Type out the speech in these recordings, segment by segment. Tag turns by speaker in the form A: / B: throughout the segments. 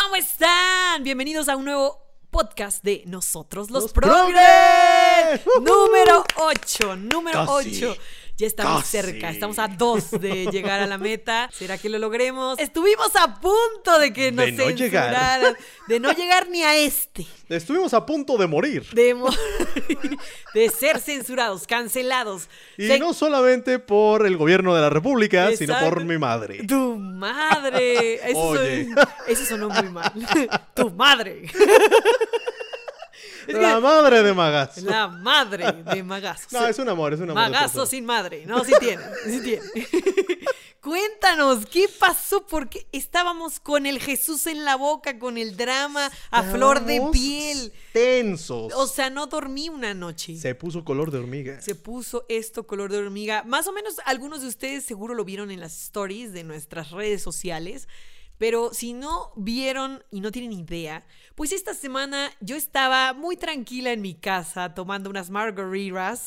A: ¿Cómo están? Bienvenidos a un nuevo podcast de Nosotros los,
B: Los
A: Progres.
B: Progres.
A: Número 8, número
B: Casi.
A: 8. Ya estamos
B: Casi.
A: cerca, estamos a dos de llegar a la meta. ¿Será que lo logremos? Estuvimos a punto de que nos
B: De no llegar.
A: de no llegar ni a este.
B: Estuvimos a punto de morir.
A: De, ser censurados, cancelados.
B: Y
A: Se-
B: no solamente por el gobierno de la República, sino por mi madre.
A: Tu madre. Eso,
B: Oye.
A: son- eso sonó muy mal. tu madre. Es que-
B: La madre de Magazo.
A: la madre de Magazo.
B: No, es un amor, es un amor.
A: Magazo sin madre. No, sí tiene. Sí tiene. Cuéntanos, ¿qué pasó? Porque estábamos con el Jesús en la boca, con el drama a flor de piel.
B: Tensos.
A: O sea, no dormí una noche.
B: Se puso color de hormiga.
A: Se puso esto color de hormiga. Más o menos algunos de ustedes seguro lo vieron en las stories de nuestras redes sociales. Pero si no vieron y no tienen idea, pues esta semana yo estaba muy tranquila en mi casa tomando unas margaritas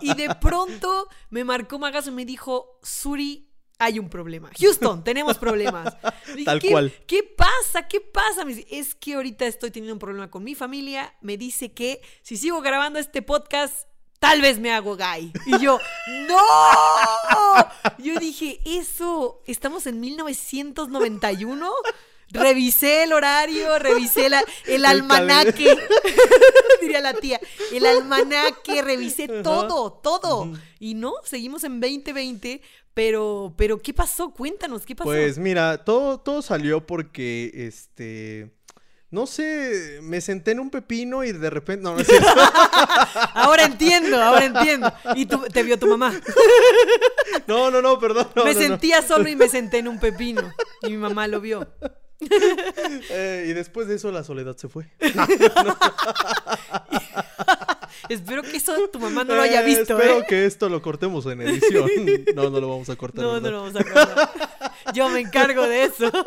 A: y de pronto me marcó Magazo y me dijo, Suri, hay un problema. Houston, tenemos problemas. Dije,
B: Tal
A: "¿Qué-
B: cual.
A: ¿Qué pasa? ¿Qué pasa? Me dice, es que ahorita estoy teniendo un problema con mi familia. Me dice que si sigo grabando este podcast, tal vez me hago gay. Y yo, ¡no! Yo dije, eso, estamos en 1991. Revisé el horario, revisé la- el almanaque. Diría la tía. El almanaque, revisé todo, todo. Y no, seguimos en 2020. Pero, pero, ¿qué pasó? Cuéntanos, ¿qué pasó?
B: Pues mira, todo, todo salió porque, este... No sé, me senté en un pepino y de repente... No, no es cierto.
A: Ahora entiendo, ahora entiendo. Y tú, te vio tu mamá.
B: No, no, no, perdón. no,
A: me
B: no, no.
A: sentía solo y me senté en un pepino. Y mi mamá lo vio.
B: Eh, y después de eso la soledad se fue.
A: Espero que eso tu mamá no lo haya
B: Eh,
A: visto,
B: Espero
A: ¿eh?
B: que esto lo cortemos en edición. No, no lo vamos a cortar.
A: No, no lo vamos a acordar. Yo me encargo de eso.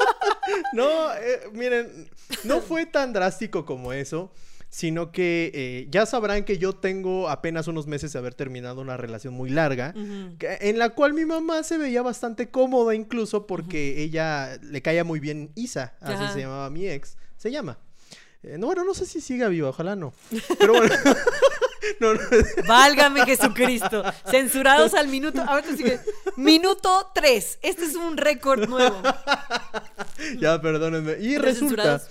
B: No, eh, miren, no fue tan drástico como eso, sino que eh, ya sabrán que yo tengo apenas unos meses de haber terminado una relación muy larga, que- en la cual mi mamá se veía bastante cómoda incluso porque ella le caía muy bien Isa, así
A: Ajá.
B: se llamaba mi ex, se llama. Eh, no, bueno, no sé si siga viva, ojalá no. Pero bueno. no, no.
A: Válgame Jesucristo. Censurados al minuto. Ahorita sigue. Minuto 3. Este es un récord nuevo.
B: ya, perdónenme. Y resulta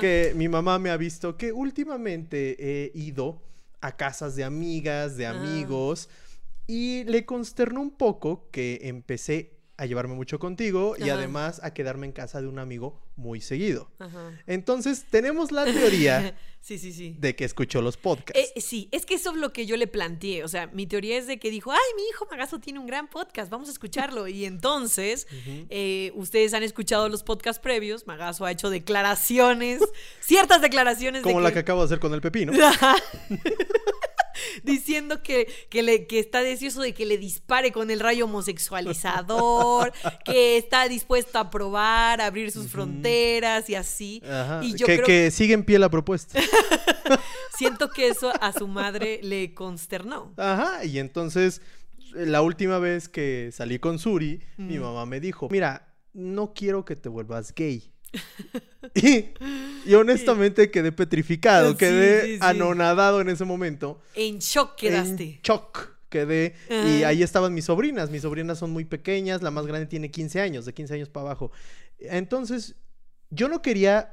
B: que mi mamá me ha visto que últimamente he ido a casas de amigas, de
A: Ah.
B: amigos, y le consternó un poco que empecé a llevarme mucho contigo y además a quedarme en casa de un amigo muy seguido.
A: Ajá.
B: Entonces, tenemos la teoría
A: Sí, sí, sí.
B: de que escuchó los podcasts.
A: Eh, sí, es que eso es lo que yo le planteé. O sea, mi teoría es de que dijo, ay, mi hijo Magazo tiene un gran podcast, vamos a escucharlo. Y entonces, eh, ustedes han escuchado los podcasts previos, Magazo ha hecho declaraciones, ciertas declaraciones
B: Como
A: de
B: la
A: que-
B: que acabo de hacer con el pepino.
A: diciendo que, que, le- que está deseoso de que le dispare con el rayo homosexualizador, que está dispuesto a probar, a abrir sus fronteras y así.
B: Ajá,
A: Y yo
B: que,
A: creo,
B: que sigue en pie la propuesta.
A: siento que eso a su madre le consternó.
B: Ajá, y entonces la última vez que salí con Suri, mi mamá me dijo, mira, no quiero que te vuelvas gay. y, y honestamente quedé petrificado,
A: Sí,
B: quedé
A: sí, sí.
B: anonadado en ese momento.
A: En shock quedaste.
B: En shock quedé. Y
A: Ajá.
B: ahí estaban mis sobrinas. Mis sobrinas son muy pequeñas, la más grande tiene 15 años, de 15 años para abajo. Entonces, yo no quería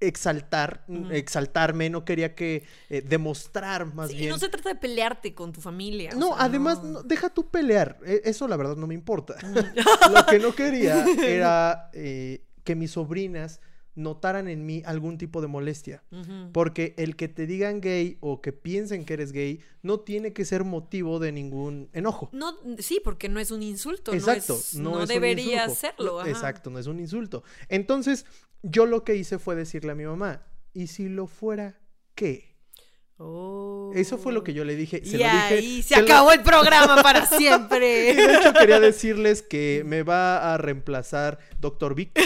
B: exaltar, exaltarme, no quería que eh, demostrar más
A: Sí,
B: bien.
A: no se trata de pelearte con tu familia. o
B: No,
A: sea,
B: además,
A: no.
B: no, deja tú pelear. E- Eso la verdad no me importa. Lo que no quería era eh, que mis sobrinas notaran en mí algún tipo de molestia. Porque el que te digan gay o que piensen que eres gay no tiene que ser motivo de ningún enojo.
A: No, sí, porque no es un insulto.
B: Exacto,
A: no, es-
B: no,
A: no
B: es un
A: debería serlo. ajá.
B: Exacto, no es un insulto. Entonces, yo lo que hice fue decirle a mi mamá, ¿y si lo fuera qué?
A: Oh.
B: Eso fue lo que yo le dije. Se
A: y
B: lo dije,
A: ahí se
B: lo-
A: acabó el programa para
B: Y
A: siempre.
B: de hecho quería decirles que me va a reemplazar Doctor Vic.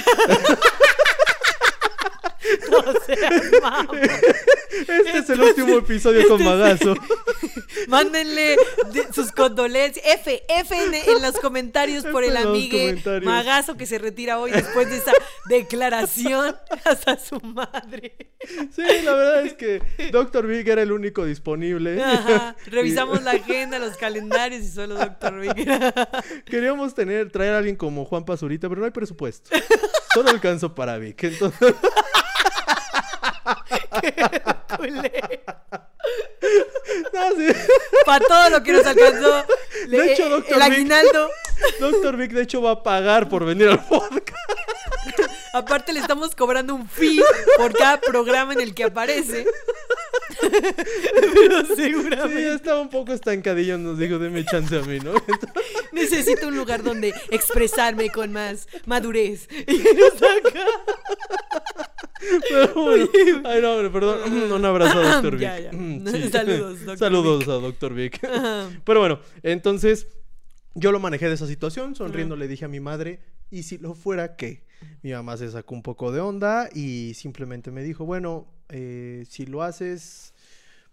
A: No seas mamón.
B: Este es el último episodio con
A: Este es-
B: Magazo.
A: Mándenle de- sus condolencias. F, F en, en los comentarios por
B: F
A: el amigue. Magazo que se retira hoy después de esa declaración hasta su madre.
B: Sí, la verdad es que Dr. Big era el único disponible.
A: Ajá. Revisamos la agenda, los calendarios y solo Doctor Vic.
B: Queríamos tener, traer a alguien como Juan Pazurita, pero no hay presupuesto. Solo alcanzó para Vic. Entonces, no, sí.
A: Para todo lo que nos alcanzó. le-
B: De hecho,
A: eh,
B: Dr.
A: el
B: Vic-
A: aguinaldo.
B: Dr. Vic, de hecho, va a pagar por venir al podcast.
A: Aparte le estamos cobrando un fee por cada programa en el que aparece. Pero
B: Sí,
A: seguramente
B: ya estaba un poco estancadillo, nos dijo, deme chance a mí, ¿no?
A: Necesito un lugar donde expresarme con más madurez. Y saca.
B: pero bueno. Ay, no, hombre, perdón. Un abrazo a Dr. Vic.
A: Ya, ya.
B: Mm,
A: Saludos, Dr.
B: Saludos a Dr. Vic.
A: Ajá.
B: Pero bueno, entonces yo lo manejé de esa situación, sonriendo le dije a mi madre, ¿y si lo fuera qué? Mi mamá se sacó un poco de onda y simplemente me dijo, bueno, eh, si lo haces,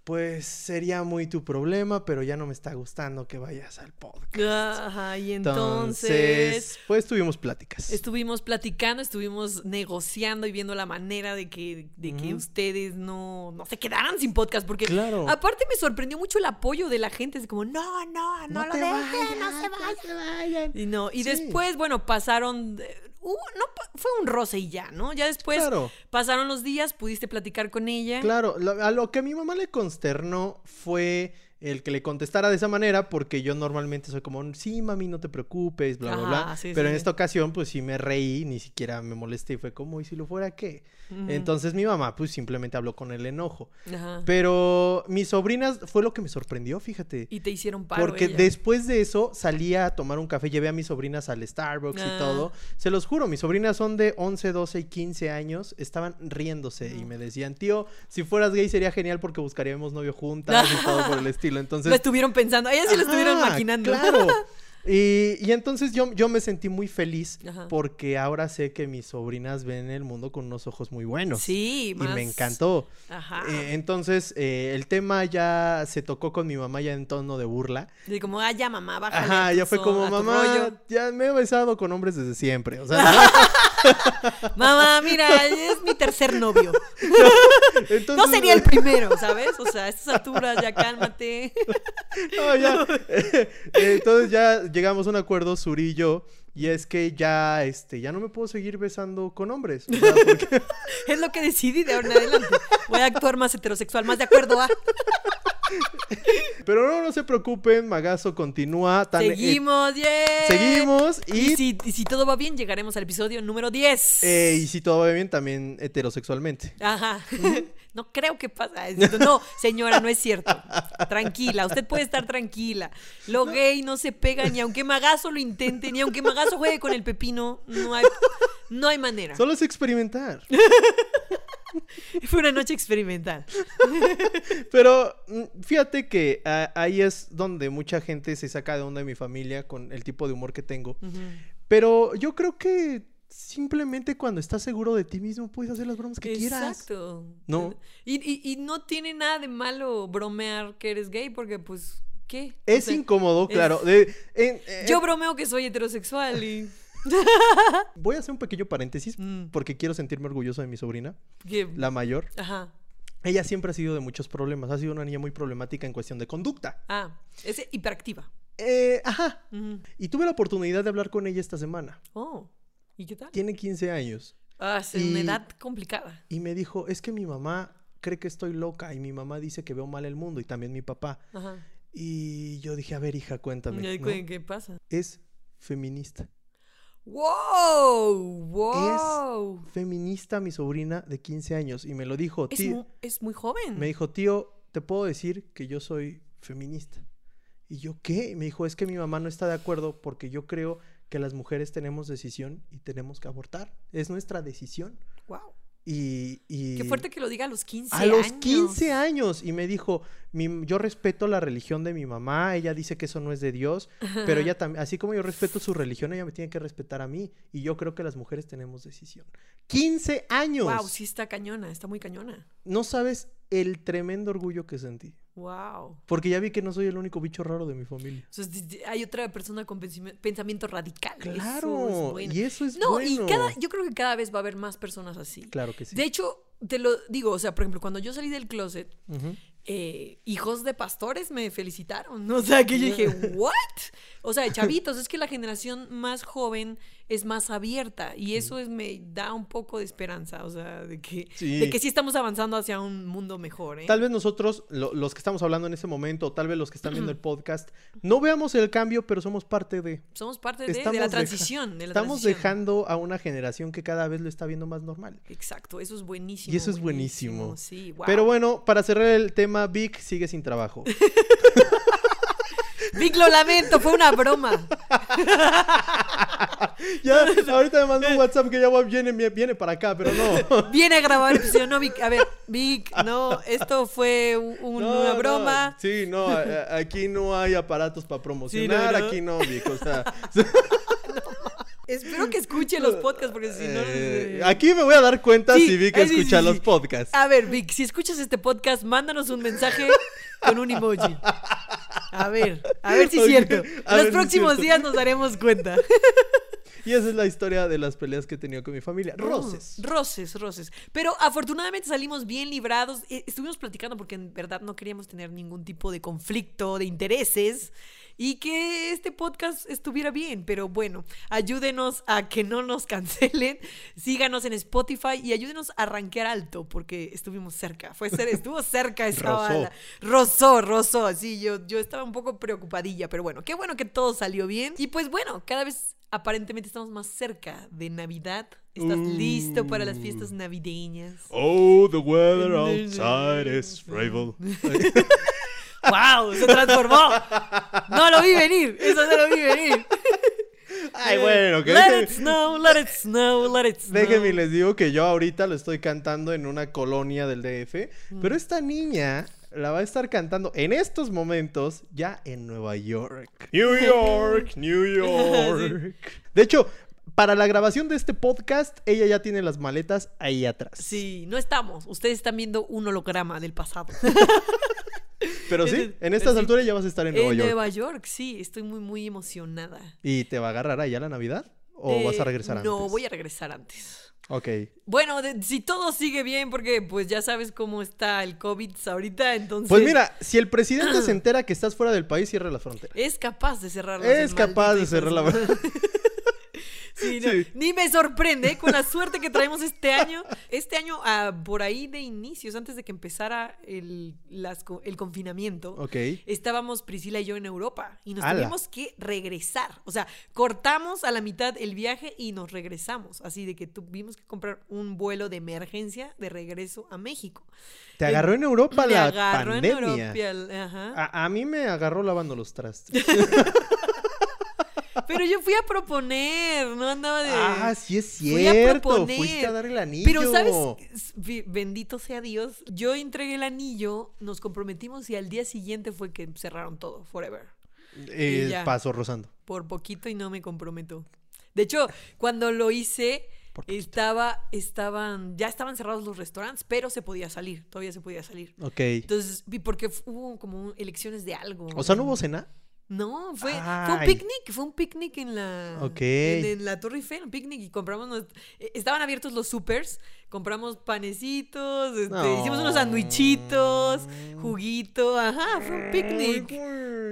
B: pues sería muy tu problema, pero ya no me está gustando que vayas al podcast.
A: Ajá, y entonces
B: pues tuvimos pláticas.
A: estuvimos platicando, estuvimos negociando y viendo la manera de que, de que ustedes no, no se quedaran sin podcast. Porque
B: Claro.
A: aparte me sorprendió mucho el apoyo de la gente. Es como, no, no, no, lo dejen, no se vayan.
B: se vayan.
A: Y no, y
B: Sí.
A: después, bueno, pasaron. Uh, no, fue un roce y ya, ¿no? Ya después
B: Claro.
A: pasaron los días, pudiste platicar con ella.
B: Claro, lo- a lo que a mi mamá le consternó fue el que le contestara de esa manera, porque yo normalmente soy como, sí, mami, no te preocupes, bla, bla,
A: Ajá,
B: bla.
A: sí,
B: Pero
A: sí.
B: en esta ocasión, pues sí me reí, ni siquiera me molesté y fue como, ¿y si lo fuera qué? Entonces mi mamá, pues simplemente habló con el enojo.
A: Ajá.
B: Pero mis sobrinas fue lo que me sorprendió, fíjate.
A: Y te hicieron paro.
B: Porque
A: ella.
B: después de eso salía a tomar un café, llevé a mis sobrinas al Starbucks
A: Ah.
B: y todo. Se los juro, mis sobrinas son de 11, 12 y 15 años, estaban riéndose y me decían, tío, si fueras gay sería genial porque buscaríamos novio juntas y todo por el estilo. Entonces,
A: Lo estuvieron pensando. Ellas sí lo estuvieron maquinando.
B: Claro. Y, y entonces yo, yo me sentí muy feliz
A: Ajá.
B: porque ahora sé que mis sobrinas ven el mundo con unos ojos muy buenos.
A: Sí,
B: Y
A: más...
B: me encantó.
A: Ajá.
B: Eh, entonces, eh, el tema ya se tocó con mi mamá ya en tono de burla.
A: De como, ah, ya, mamá, bájale.
B: Ajá, ya fue como, mamá,
A: rollo".
B: ya me he besado con hombres desde siempre. O sea,
A: Mamá, mira, es mi tercer novio.
B: entonces,
A: No sería el primero, ¿sabes? O sea, a estas alturas, ya cálmate.
B: No, ya. Entonces ya llegamos a un acuerdo, Suri y yo, y es que ya, este, ya no me puedo seguir besando con hombres. Porque-
A: Es lo que decidí de ahora en adelante. Voy a actuar más heterosexual, más de acuerdo a.
B: Pero no, no se preocupen, Magazo continúa. tan- eh,
A: Seguimos, yeah.
B: seguimos
A: Y
B: y,
A: si, y si todo va bien, llegaremos al episodio número 10.
B: eh, y si todo va bien, también heterosexualmente.
A: Ajá. No creo que pasa. Es- No, señora, no es cierto. Tranquila, usted puede estar tranquila. Lo gay no se pega ni aunque Magazo lo intente, ni aunque Magazo juegue con el pepino. No hay, no hay manera.
B: Solo es experimentar.
A: Fue una noche experimental.
B: Pero mm, fíjate que ah, ahí es donde mucha gente se saca de onda de mi familia con el tipo de humor que tengo. Pero yo creo que simplemente cuando estás seguro de ti mismo puedes hacer las bromas que quieras.
A: Exacto.
B: ¿No?
A: Y, y- y no tiene nada de malo bromear que eres gay, porque pues, ¿qué? O
B: Es
A: sea,
B: incómodo,
A: es-
B: claro. eh,
A: Yo bromeo que soy heterosexual y.
B: voy a hacer un pequeño paréntesis
A: Mm,
B: porque quiero sentirme orgulloso de mi sobrina, la mayor.
A: Ajá.
B: Ella siempre ha sido de muchos problemas. Ha sido una niña muy problemática en cuestión de conducta.
A: Ah, es hiperactiva.
B: Eh, ajá. Y tuve la oportunidad de hablar con ella esta semana.
A: Oh, ¿y qué tal?
B: Tiene 15 años.
A: Ah, es una
B: Y-
A: edad complicada.
B: Y me dijo, es que mi mamá cree que estoy loca y mi mamá dice que veo mal el mundo y también mi papá.
A: Ajá.
B: Y yo dije, a ver, hija, cuéntame.
A: ¿Y
B: ¿no?
A: ¿Qué, pasa?
B: Es feminista.
A: ¡Wow! ¡Wow!
B: Feminista mi sobrina de 15 años. Y me lo dijo,
A: Es,
B: tío.
A: es muy joven.
B: Me dijo, tío, te puedo decir que yo soy feminista. Y yo, ¿qué? Y me dijo, es que mi mamá no está de acuerdo porque yo creo que las mujeres tenemos decisión y tenemos que abortar. Es nuestra decisión.
A: ¡Wow!
B: Y, y-
A: Qué fuerte que lo diga a los 15
B: A los
A: años.
B: 15 años. Y me dijo, "Mi- yo respeto la religión de mi mamá, ella dice que eso no es de Dios, pero ella también, así como yo respeto su religión, ella me tiene que respetar a mí. Y yo creo que las mujeres tenemos decisión. 15 años.
A: Wow, sí está cañona, está muy cañona.
B: No sabes el tremendo orgullo que sentí.
A: Wow.
B: Porque ya vi que no soy el único bicho raro de mi familia.
A: Entonces, hay otra persona con pensami- pensamiento radical. Eso es
B: Claro,
A: bueno.
B: y eso es
A: No,
B: bueno.
A: y cada, yo creo que cada vez va a haber más personas así.
B: Claro que sí.
A: De hecho, te lo digo, o sea, por ejemplo, cuando yo salí del closet, eh, hijos de pastores me felicitaron. O sea, que yo dije, ¿what? O sea, chavitos, es que la generación más joven es más abierta y eso es, me da un poco de esperanza, o sea, de que,
B: Sí.
A: de que sí estamos avanzando hacia un mundo mejor, ¿eh?
B: Tal vez nosotros, lo- los que estamos hablando en este momento, o tal vez los que están viendo el podcast, no veamos el cambio, pero somos parte de.
A: Somos parte de, la transición. de la
B: Estamos
A: transición.
B: dejando a una generación que cada vez lo está viendo más normal.
A: Exacto, eso es buenísimo.
B: Y eso es buenísimo.
A: Sí, wow.
B: Pero bueno, para cerrar el tema, Vic sigue sin trabajo.
A: Vic, lo lamento, fue una broma.
B: ya, ahorita me mandó un WhatsApp que ya viene, viene para acá, pero no.
A: Viene a grabar el episodio. No, Vic, a ver, Vic, no, esto fue un- un-
B: No,
A: una
B: no.
A: broma.
B: Sí, no, aquí no hay aparatos para promocionar,
A: no.
B: aquí no, Vic, o sea,
A: Espero que escuche los podcasts porque si no.
B: eh, aquí me voy a dar cuenta
A: Sí,
B: si Vic
A: eh, sí,
B: escucha
A: sí.
B: los podcasts.
A: A ver, Vic, si escuchas este podcast, mándanos un mensaje con un emoji. A ver, a ver si es cierto.
B: a
A: Los
B: si
A: próximos días nos daremos cuenta.
B: Y esa es la historia de las peleas que he tenido con mi familia. Roces.
A: Oh, roces, roces. Pero afortunadamente salimos bien librados. Eh, Estuvimos platicando porque en verdad no queríamos tener ningún tipo de conflicto de intereses y que este podcast estuviera bien. Pero bueno, ayúdenos a que no nos cancelen. Síganos en Spotify y ayúdenos a rankear alto porque estuvimos cerca. Fue ser, estuvo cerca esa bala. Rozó, rozó. Sí, yo, yo estaba un poco preocupadilla, pero bueno, qué bueno que todo salió bien. Y pues bueno, cada vez aparentemente estamos más cerca de Navidad. ¿Estás listo para las fiestas navideñas?
B: Oh, the weather outside is frightful.
A: ¡Wow! Se transformó. No lo vi venir. Eso no lo vi venir.
B: Ay, bueno, que
A: Let it snow, let it snow, let it snow.
B: Déjenme les digo que yo ahorita lo estoy cantando en una colonia del DF,
A: Mm.
B: pero esta niña la va a estar cantando en estos momentos ya en Nueva York. New York, New York. De hecho, para la grabación de este podcast, ella ya tiene las maletas ahí atrás.
A: Sí, no estamos. Ustedes están viendo un holograma del pasado.
B: Pero sí, en estas
A: sí.
B: alturas ya vas a estar en Nueva
A: en
B: York.
A: Nueva York, sí. Estoy muy, muy emocionada.
B: ¿Y te va a agarrar allá la Navidad? ¿O vas a
A: Eh,
B: regresar antes?
A: No, voy a regresar antes.
B: Ok.
A: Bueno, de- si todo sigue bien, porque pues ya sabes cómo está el COVID ahorita, entonces...
B: Pues mira, si el presidente se entera que estás fuera del país, cierra la frontera.
A: Es capaz de cerrar
B: Es capaz de cerrar la
A: Sí, no,
B: Sí.
A: Ni me sorprende ¿eh? con la suerte que traemos este año. Este año, ah, por ahí de inicios, antes de que empezara el, las el confinamiento, estábamos Priscila y yo en Europa y nos tuvimos que regresar. O sea, cortamos a la mitad el viaje y nos regresamos. Así de que tuvimos que comprar un vuelo de emergencia de regreso a México.
B: Te agarró en Europa
A: Me
B: la
A: agarró en. Europa, ajá.
B: A, a mí me agarró lavando los trastes.
A: Pero yo fui a proponer, no andaba de.
B: ah, sí es
A: Fui a
B: cierto.
A: proponer.
B: Fuiste a dar el anillo.
A: Pero, ¿sabes? Bendito sea Dios. Yo entregué el anillo, nos comprometimos y al día siguiente fue que cerraron todo, forever.
B: Eh, paso rozando.
A: Por poquito y no me comprometo. De hecho, cuando lo hice, estaba, estaban, ya estaban cerrados los restaurantes, pero se podía salir, todavía se podía salir.
B: Ok.
A: Entonces, vi porque hubo como elecciones de algo.
B: O sea, ¿no hubo cena?
A: No, fue, fue un picnic, fue un picnic en la,
B: Ok.
A: en, en la Torre Eiffel, un picnic y compramos, eh, estaban abiertos los supers, compramos panecitos, este,
B: No.
A: hicimos unos sandwichitos, juguito, ajá, fue un picnic.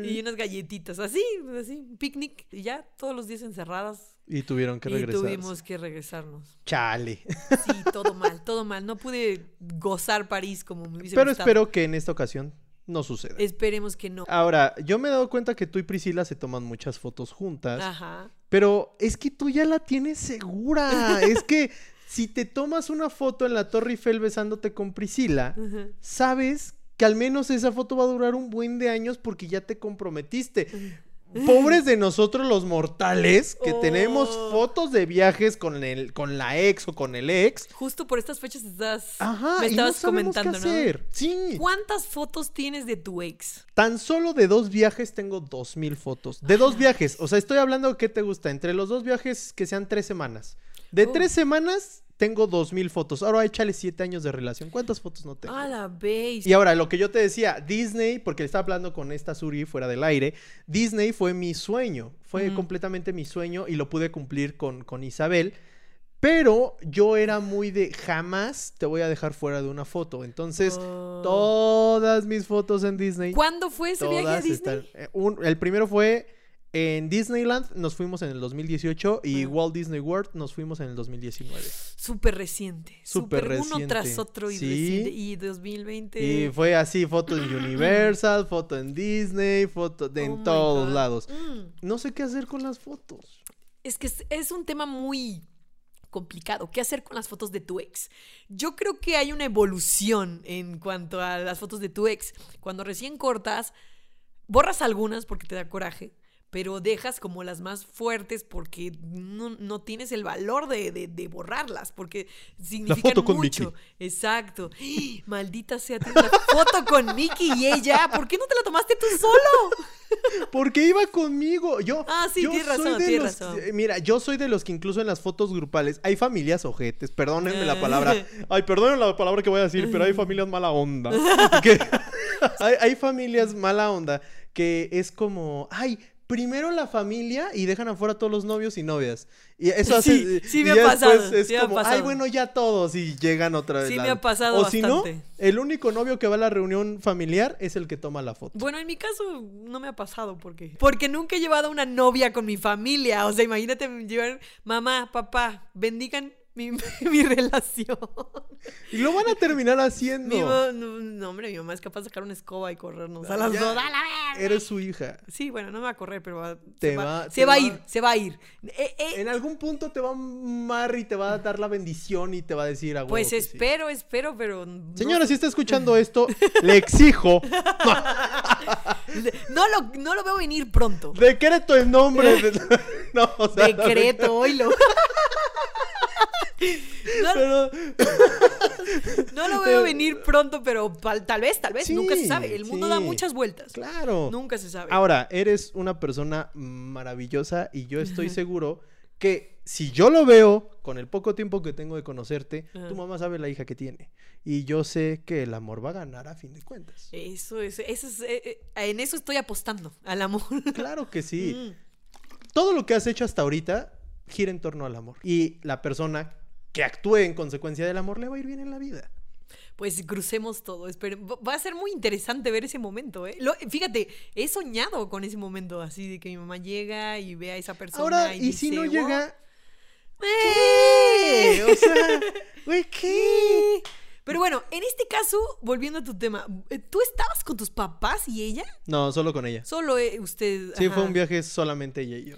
A: Y unas galletitas, así, así, un picnic, y ya todos los días encerradas.
B: Y tuvieron que
A: y
B: regresar.
A: tuvimos que regresarnos.
B: Chale.
A: Sí, todo mal, todo mal. No pude gozar París como me hubiese
B: Pero
A: gustado.
B: espero que en esta ocasión no suceda.
A: Esperemos que no.
B: Ahora, yo me he dado cuenta que tú y Priscila se toman muchas fotos juntas.
A: Ajá.
B: Pero es que tú ya la tienes segura. es que si te tomas una foto en la Torre Eiffel besándote con Priscila, sabes que al menos esa foto va a durar un buen de años porque ya te comprometiste. Pobres de nosotros los mortales que tenemos
A: Oh.
B: fotos de viajes con el con la ex o con el ex.
A: Justo por estas fechas estás,
B: Ajá,
A: me
B: y no
A: estabas
B: qué
A: comentando, ¿no?
B: Sí.
A: ¿Cuántas fotos tienes de tu ex?
B: Tan solo de dos viajes tengo dos mil fotos. De dos viajes. O sea, estoy hablando, ¿qué te gusta? Entre los dos viajes que sean tres semanas. De tres semanas tengo dos mil fotos. Ahora échale siete años de relación. ¿Cuántas fotos no tengo?
A: A la vez.
B: Y ahora, lo que yo te decía, Disney, porque estaba hablando con esta Suri fuera del aire, Disney fue mi sueño, fue completamente mi sueño y lo pude cumplir con, con Isabel, pero yo era muy de jamás te voy a dejar fuera de una foto. Entonces,
A: Oh.
B: todas mis fotos en Disney,
A: ¿Cuándo fue ese viaje a Disney?
B: están... eh, un- el primero fue en Disneyland, nos fuimos en el 2018 y. Walt Disney World nos fuimos en el 2019.
A: Súper reciente.
B: Súper
A: Súper Uno tras
B: reciente.
A: otro y
B: Sí.
A: reciente. Y 2020.
B: Y fue así, foto en Universal, foto en Disney, foto de-
A: Oh
B: en todos
A: God.
B: lados.
A: Mm.
B: No sé qué hacer con las fotos.
A: Es que es, es un tema muy complicado. ¿Qué hacer con las fotos de tu ex? Yo creo que hay una evolución en cuanto a las fotos de tu ex. Cuando recién cortas, borras algunas porque te da coraje, pero dejas como las más fuertes porque no, no tienes el valor de, de- de borrarlas, porque significan
B: foto con
A: mucho. Exacto. Maldita sea, tienes la foto con Mickey y ella. ¿Por qué no te la tomaste tú solo?
B: Porque iba conmigo. Yo,
A: Ah, sí,
B: yo
A: tienes
B: soy
A: razón,
B: de
A: tienes
B: los-
A: razón.
B: eh, Mira, yo soy de los que incluso en las fotos grupales hay familias ojetes. Perdónenme la palabra. Ay, perdónenme la palabra que voy a decir, pero hay familias mala onda. hay, hay familias mala onda que es como, ay, primero la familia y dejan afuera a todos los novios y novias. Y eso hace.
A: Sí, sí me ha pasado,
B: Es
A: sí me ha
B: como, ay, bueno, ya todos y llegan otra vez.
A: Sí
B: la-
A: me ha pasado
B: O si no, el único novio que va a la reunión familiar es el que toma la foto.
A: Bueno, en mi caso no me ha pasado porque porque nunca he llevado una novia con mi familia. O sea, imagínate llevar mamá, papá, bendigan mi, mi relación.
B: Y lo van a terminar haciendo.
A: Mi no, no, hombre, mi mamá es capaz de sacar una escoba y corrernos a las
B: Ya.
A: dos. ¡A la verga!
B: Eres su hija.
A: Sí, bueno, no me va a correr, pero va-
B: Te
A: se va,
B: va-
A: se
B: te
A: va a ir, se va a ir. Eh, eh,
B: En algún punto te va a amar y te va a dar la bendición y te va a decir a
A: pues
B: sí.
A: espero, espero, pero no
B: Señora, si está escuchando esto, le exijo.
A: no lo, no lo veo venir pronto.
B: Decreto el nombre. de- No, o sea,
A: Decreto, oílo. No,
B: Pero,
A: no lo veo venir pronto, pero tal vez, tal vez,
B: Sí,
A: nunca se sabe. El mundo da muchas vueltas.
B: claro.
A: Nunca se sabe.
B: Ahora, eres una persona maravillosa y yo estoy seguro que si yo lo veo con el poco tiempo que tengo de conocerte,
A: Ajá.
B: tu mamá sabe la hija que tiene. Y yo sé que el amor va a ganar a fin de cuentas.
A: Eso es, eso es eh, eh, en eso estoy apostando, al amor.
B: Claro que sí.
A: Mm.
B: Todo lo que has hecho hasta ahorita gira en torno al amor. Y la persona que actúe en consecuencia del amor le va a ir bien en la vida.
A: Pues crucemos todo. espere- va- a ser muy interesante ver ese momento, ¿eh? Lo- fíjate, he soñado con ese momento, así de que mi mamá llega y ve a esa persona.
B: Ahora,
A: y,
B: y si no llega,
A: "Wow,
B: ¿qué?
A: ¡eh!".
B: O sea, güey, ¿qué?
A: Pero bueno, en este caso, volviendo a tu tema, eh, ¿tú estabas con tus papás y ella?
B: No, solo con ella.
A: Solo eh, usted.
B: Sí, fue un viaje solamente ella y yo.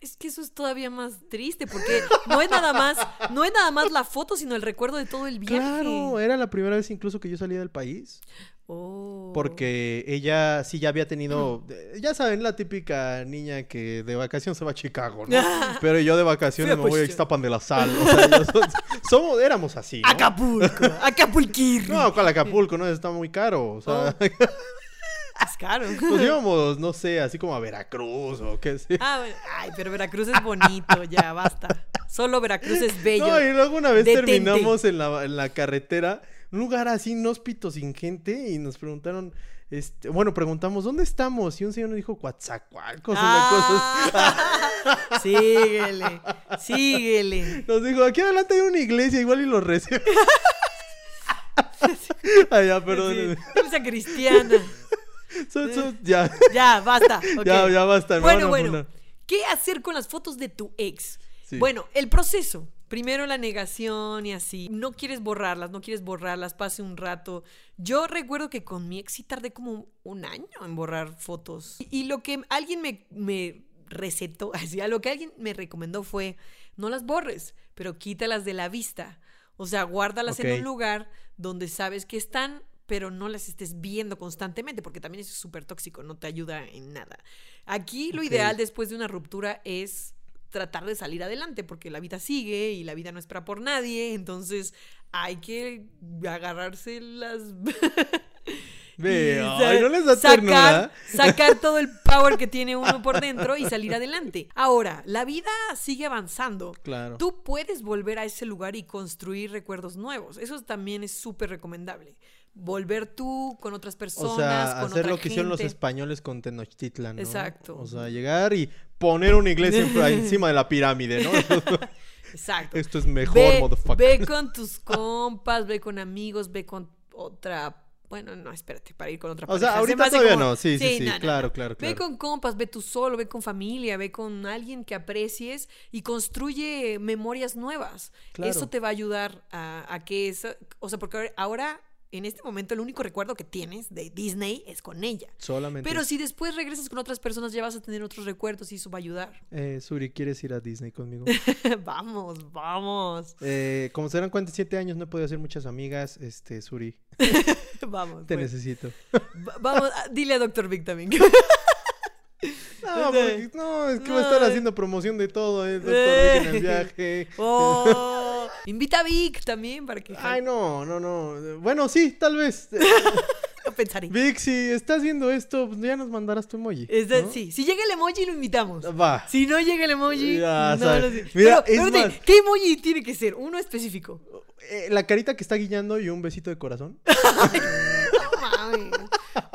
A: Es que eso es todavía más triste porque no es nada más, no es nada más la foto, sino el recuerdo de todo el viaje.
B: Claro, era la primera vez incluso que yo salía del país.
A: Oh.
B: Porque ella sí ya había tenido, ya saben, la típica niña que de vacación se va a Chicago, ¿no? Pero yo de vacaciones me voy a
A: Push-
B: Ixtapan de la Sal. O sea, yo so- somos, éramos así, ¿no?
A: Acapulco, Acapulquir.
B: No, con Acapulco, ¿no? Está muy caro. O sea,
A: Oh. Es caro.
B: nos íbamos, no sé, así como a Veracruz o qué sé.
A: Ah, bueno. Ay, pero Veracruz es bonito, ya, basta. Solo Veracruz es bello.
B: No, y luego una vez
A: Detente.
B: terminamos en la, en la carretera, un lugar así inhóspito, sin gente, y nos preguntaron, este, bueno, preguntamos, ¿dónde estamos? Y un señor nos dijo, Coatzacoalcos,
A: Ah, síguele, síguele.
B: Nos dijo, aquí adelante hay una iglesia, igual y lo recibe. Ay, ya, perdón.
A: Sí, cristiana.
B: So- so- ya,
A: Ya, basta.
B: ya, ya basta.
A: Bueno, bueno. ¿Qué hacer con las fotos de tu ex?
B: Sí.
A: Bueno, el proceso. Primero la negación y así. No quieres borrarlas, no quieres borrarlas, pase un rato. Yo recuerdo que con mi ex sí tardé como un año en borrar fotos. Y, y lo que alguien me, me recetó, así, a lo que alguien me recomendó fue, no las borres, pero quítalas de la vista. O sea, guárdalas en un lugar donde sabes que están, pero no las estés viendo constantemente, porque también eso es súper tóxico, no te ayuda en nada. Aquí lo ideal después de una ruptura es tratar de salir adelante, porque la vida sigue y la vida no espera por nadie, entonces hay que agarrarse las...
B: Ve,
A: y
B: ay, ¿no les da
A: sacar,
B: ternura?
A: sacar todo el power que tiene uno por dentro y salir adelante. Ahora, la vida sigue avanzando.
B: Claro.
A: Tú puedes volver a ese lugar y construir recuerdos nuevos. Eso también es súper recomendable. Volver tú con otras personas,
B: O sea,
A: con
B: hacer
A: otra
B: lo que hicieron los españoles con Tenochtitlan, ¿no?
A: Exacto.
B: O sea, llegar y poner una iglesia en- encima de la pirámide, ¿no?
A: Exacto.
B: Esto es mejor,
A: ve,
B: motherfucker.
A: ve con tus compas, ve con amigos, ve con otra. Bueno, no, espérate, para ir con otra
B: O sea,
A: pareja. Se
B: ahorita todavía
A: como-
B: no, sí, sí, sí,
A: no, no,
B: claro,
A: no.
B: claro,
A: Ve
B: claro.
A: con compas, ve tú solo, ve con familia, ve con alguien que aprecies y construye memorias nuevas.
B: Claro.
A: Eso te va a ayudar a, a que eso. O sea, porque ahora, en este momento, el único recuerdo que tienes de Disney es con ella.
B: Solamente.
A: Pero si después regresas con otras personas, ya vas a tener otros recuerdos y eso va a ayudar.
B: Eh, Suri, ¿quieres ir a Disney conmigo?
A: vamos, vamos.
B: Eh, como se dan cuenta, siete años no he podido hacer muchas amigas. Este, Suri,
A: Vamos.
B: te
A: pues.
B: necesito.
A: Va- Vamos, dile a Dr. Vic también.
B: No, porque- no, es que va a estar haciendo promoción de todo, eh, doctor
A: Eh.
B: En el viaje.
A: Oh, invita a Vic también para que
B: Ay, no, no, no. Bueno, sí, tal vez.
A: no pensaré.
B: Vic, si estás viendo esto, pues ya nos mandarás tu emoji.
A: Sí, si llega el emoji lo invitamos.
B: Va.
A: Si no llega el emoji,
B: Ya
A: no
B: sabes.
A: lo sé.
B: Mira,
A: Pero,
B: es más-
A: ¿qué emoji tiene que ser? Uno específico.
B: Eh, la carita que está guiñando y un besito de corazón.
A: No mames.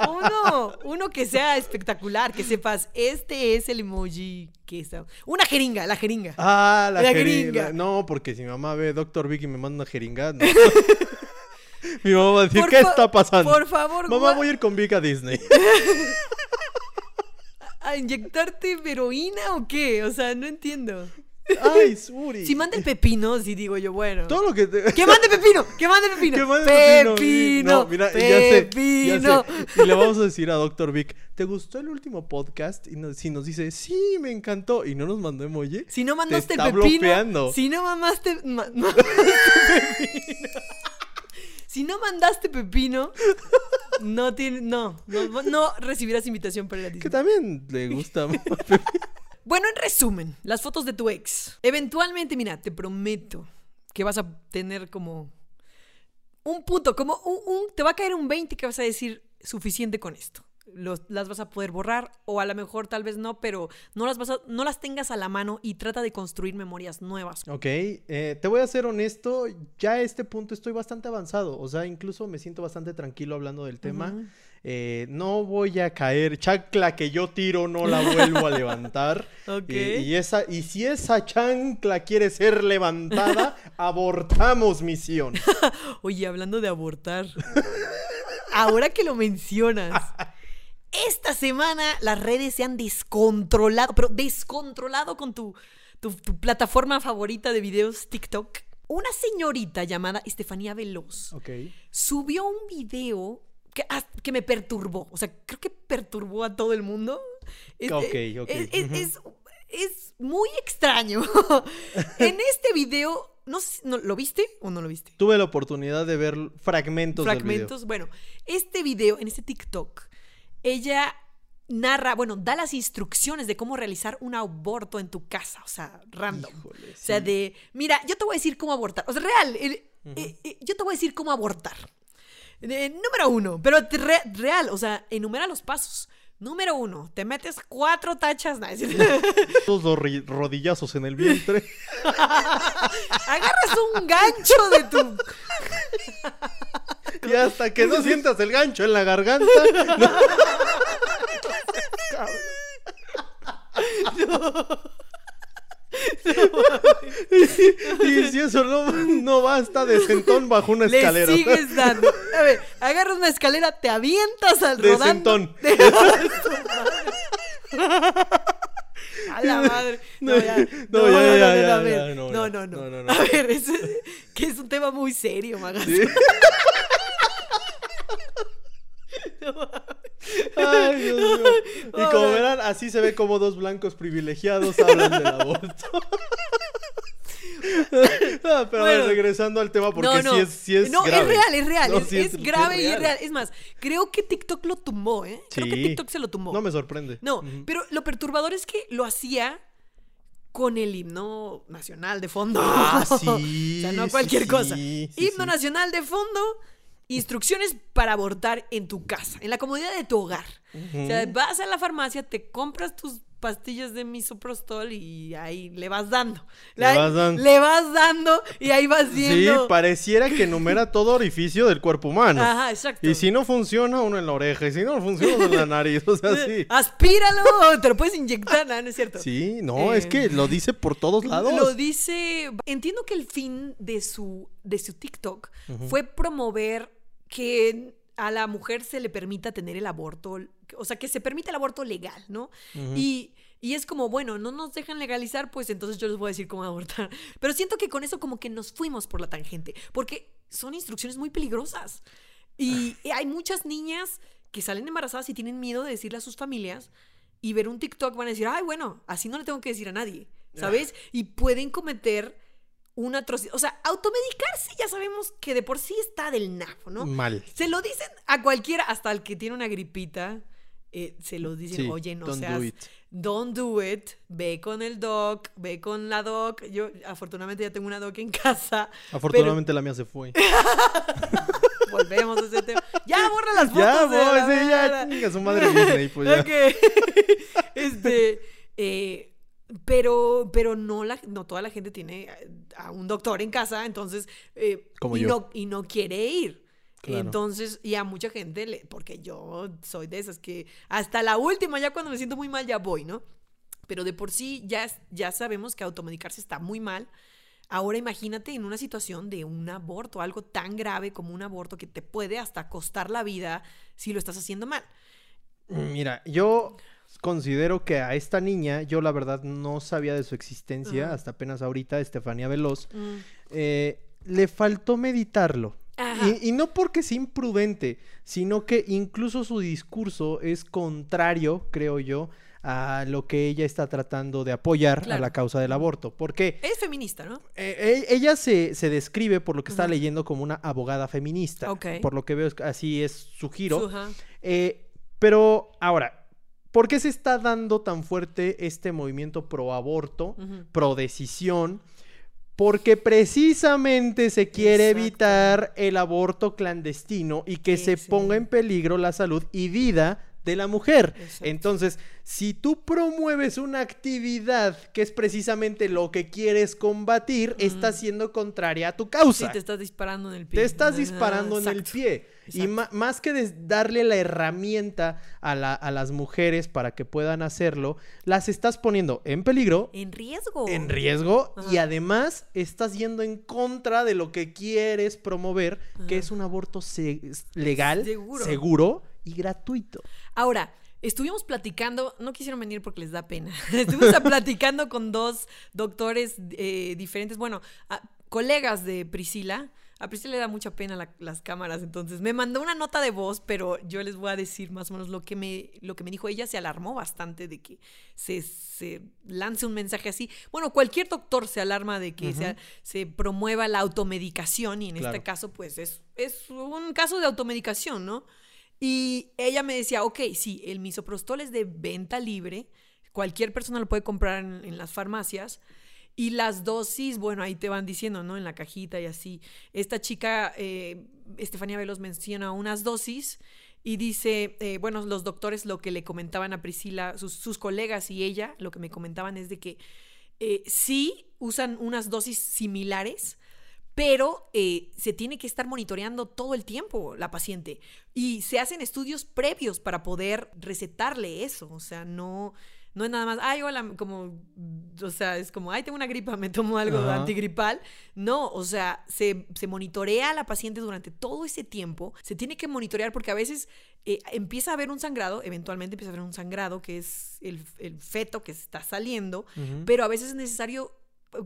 A: Uno, uno que sea espectacular, que sepas, este es el emoji que está. Una jeringa, la jeringa.
B: Ah, la,
A: La
B: jeringa.
A: jeringa.
B: No, porque si mi mamá ve Doctor Vic y me manda una jeringa, no. mi mamá va a decir,
A: Por
B: ¿qué está pasando?
A: Por favor,
B: Mamá, voy a ir con Vic a Disney.
A: ¿a inyectarte heroína o qué? O sea, no entiendo.
B: Ay, Suri.
A: Si manda el pepino, sí digo yo, bueno.
B: Todo lo que te...
A: ¡Que mande pepino! ¡Que mande pepino!
B: Que mande pepino.
A: ¡Pepino!
B: No, mira, ya sé, ya
A: ¡Pepino!
B: sé. Y le vamos a decir a Doctor Vic, ¿te gustó el último podcast? Y nos- si nos dice, sí, me encantó, y no nos mandó emoji,
A: Si no mandaste
B: está
A: el pepino.
B: bloqueando.
A: Si no mamaste. ma- pepino. Si no mandaste pepino, no tiene, no, no, no recibirás invitación para ir a
B: que también le gusta.
A: Bueno, en resumen, las fotos de tu ex. Eventualmente, mira, te prometo que vas a tener como un punto, como un, un- te va a caer un 20 que vas a decir suficiente con esto. Los- las vas a poder borrar o a lo mejor tal vez no, pero no las vas a- no las tengas a la mano y trata de construir memorias nuevas.
B: Ok, eh, te voy a ser honesto, ya a este punto estoy bastante avanzado, o sea, incluso me siento bastante tranquilo hablando del tema.
A: Ujú.
B: Eh, no voy a caer, chancla que yo tiro no la vuelvo a levantar. Y, y esa, y si esa chancla quiere ser levantada, abortamos misión.
A: Oye, hablando de abortar. ahora que lo mencionas. Esta semana las redes se han descontrolado, pero descontrolado con tu, tu, tu plataforma favorita de videos, TikTok. Una señorita llamada Estefanía Veloz subió un video que, ah, que me perturbó. O sea, creo que perturbó a todo el mundo. Es,
B: Ok,
A: eh,
B: ok,
A: es- es-
B: ujú.
A: es- es muy extraño. en este video, no sé, si- ¿no- ¿lo viste o no lo viste?
B: Tuve la oportunidad de ver fragmentos,
A: fragmentos. Bueno, este video, en este TikTok, ella narra, bueno, da las instrucciones de cómo realizar un aborto en tu casa, o sea, random.
B: Híjole,
A: O sea, de, mira, yo te voy a decir cómo abortar. O sea, real, el- eh, eh, yo te voy a decir cómo abortar. Eh, número uno, pero re- real, o sea, enumera los pasos. Número uno, te metes cuatro tachas. decir,
B: Dos ro- rodillazos en el vientre.
A: agarras un gancho de tu
B: y hasta que no sientas el gancho en la garganta. no. Y si eso no, no basta, de sentón bajo una
A: Le
B: escalera.
A: sigues dando. A ver, agarras una escalera, te avientas al
B: De
A: rodando.
B: sentón.
A: A la madre. No,
B: No,
A: ya.
B: no, ya, ya,
A: a ver.
B: no,
A: No, no, no.
B: No, no, no.
A: A ver, es, que es un tema muy serio, Magas.
B: Sí. Ay, Dios mío. Y como verán, así se ve como dos blancos privilegiados hablan del aborto. Ah, pero
A: Bueno.
B: regresando al tema, porque
A: no, no.
B: sí es, sí es
A: no,
B: grave.
A: es real, es real.
B: No,
A: es,
B: sí
A: es grave y es
B: real.
A: real. Es más, creo que TikTok lo tumbó, ¿eh? Creo que. TikTok se lo tumbó.
B: No me sorprende.
A: No, pero lo perturbador es que lo hacía con el himno nacional de fondo.
B: Ah,
A: o sea, no cualquier
B: sí,
A: cosa.
B: sí,
A: himno nacional de fondo instrucciones para abortar en tu casa, en la comodidad de tu hogar. O sea, vas a la farmacia, te compras tus pastillas de misoprostol y ahí le vas dando.
B: Le vas dando.
A: Le vas dando y ahí vas viendo.
B: Sí, pareciera que enumera todo orificio del cuerpo humano.
A: Ajá, exacto.
B: Y si no funciona, uno en la oreja. Y si no funciona, uno en la nariz. O sea, sí.
A: Aspíralo, te lo puedes inyectar, ¿no? ¿No es cierto?
B: Sí, no, es que
A: Eh,
B: lo dice por todos lados.
A: Lo dice. Entiendo que el fin de su, de su TikTok fue promover que a la mujer se le permita tener el aborto, o sea, que se permita el aborto legal, ¿no? y, y es como, bueno, no nos dejan legalizar, pues entonces yo les voy a decir cómo abortar. Pero siento que con eso como que nos fuimos por la tangente, porque son instrucciones muy peligrosas. Y hay muchas niñas que salen embarazadas y tienen miedo de decirle a sus familias y ver un TikTok van a decir, ay, bueno, así no le tengo que decir a nadie, ¿sabes? Y pueden cometer una atrocidad. O sea, automedicarse ya sabemos que de por sí está del nafo, ¿no?
B: Mal.
A: Se lo dicen a cualquiera, hasta al que tiene una gripita. eh, se lo dicen,
B: Sí,
A: oye, no
B: don't
A: seas,
B: do it.
A: don't do it, ve con el doc, ve con la doc. Yo, afortunadamente, ya tengo una doc en casa.
B: Afortunadamente la mía se fue.
A: volvemos a ese tema. Ya, borra las fotos.
B: ya,
A: la
B: voy, sí, ya, su madre Disney, pues ya.
A: Ok. este, eh, pero, pero no, la, no toda la gente tiene a un doctor en casa, entonces, eh,
B: Como
A: y,
B: yo.
A: No, y no quiere ir.
B: Claro.
A: Entonces, y a mucha gente, le, porque yo soy de esas que hasta la última, ya cuando me siento muy mal, ya voy, ¿no? Pero de por sí ya, ya sabemos que automedicarse está muy mal. Ahora imagínate en una situación de un aborto, algo tan grave como un aborto que te puede hasta costar la vida si lo estás haciendo mal.
B: Mira, yo considero que a esta niña, yo la verdad no sabía de su existencia hasta apenas ahorita, Estefanía Veloz.
A: Mm.
B: eh, le faltó meditarlo. Y, y no porque sea imprudente, sino que incluso su discurso es contrario, creo yo, a lo que ella está tratando de apoyar a la causa del aborto. Porque
A: Es feminista, ¿no?
B: eh, e- ella se, se describe, por lo que está leyendo, como una abogada feminista.
A: Ok.
B: Por lo que veo, así es su giro.
A: Su-.
B: Eh, pero ahora, ¿por qué se está dando tan fuerte este movimiento pro aborto, pro decisión? Porque precisamente se quiere
A: Exacto.
B: evitar el aborto clandestino y que se ponga en peligro la salud y vida de la mujer.
A: Exacto.
B: Entonces, si tú promueves una actividad que es precisamente lo que quieres combatir, está siendo contraria a tu
A: Sí,
B: causa.
A: te estás disparando en el pie.
B: Te estás
A: Ajá,
B: disparando en el pie. Y
A: Exacto.
B: más que darle la herramienta a, la- a las mujeres para que puedan hacerlo, las estás poniendo en peligro,
A: En riesgo.
B: en riesgo y además estás yendo en contra de lo que quieres promover, que es un aborto legal,
A: Seguro.
B: seguro y gratuito.
A: Ahora, estuvimos platicando, no quisieron venir porque les da pena. Estuvimos platicando con dos doctores eh, diferentes, bueno, a- colegas de Priscila. A Priscila le da mucha pena la- las cámaras, entonces me mandó una nota de voz, pero yo les voy a decir más o menos lo que me, lo que me dijo. Ella se alarmó bastante de que se, se lance un mensaje así. Bueno, cualquier doctor se alarma de que se, se promueva la automedicación y en
B: Claro.
A: este caso, pues es, es un caso de automedicación, ¿no? Y ella me decía, ok, sí, el misoprostol es de venta libre, cualquier persona lo puede comprar en, las farmacias. Y las dosis, bueno, ahí te van diciendo, ¿no? En la cajita y así. Esta chica, eh, Estefanía Velos, menciona unas dosis y dice, eh, bueno, los doctores lo que le comentaban a Priscila, sus, sus colegas y ella, lo que me comentaban es de que eh, sí usan unas dosis similares, pero eh, se tiene que estar monitoreando todo el tiempo la paciente y se hacen estudios previos para poder recetarle eso, o sea, no no es nada más, ay, hola, como, o sea, es como, ay, tengo una gripa, me tomo algo antigripal. No, o sea, se, se monitorea a la paciente durante todo ese tiempo, se tiene que monitorear porque a veces eh, empieza a haber un sangrado, eventualmente empieza a haber un sangrado, que es el, el feto que está saliendo, pero a veces es necesario,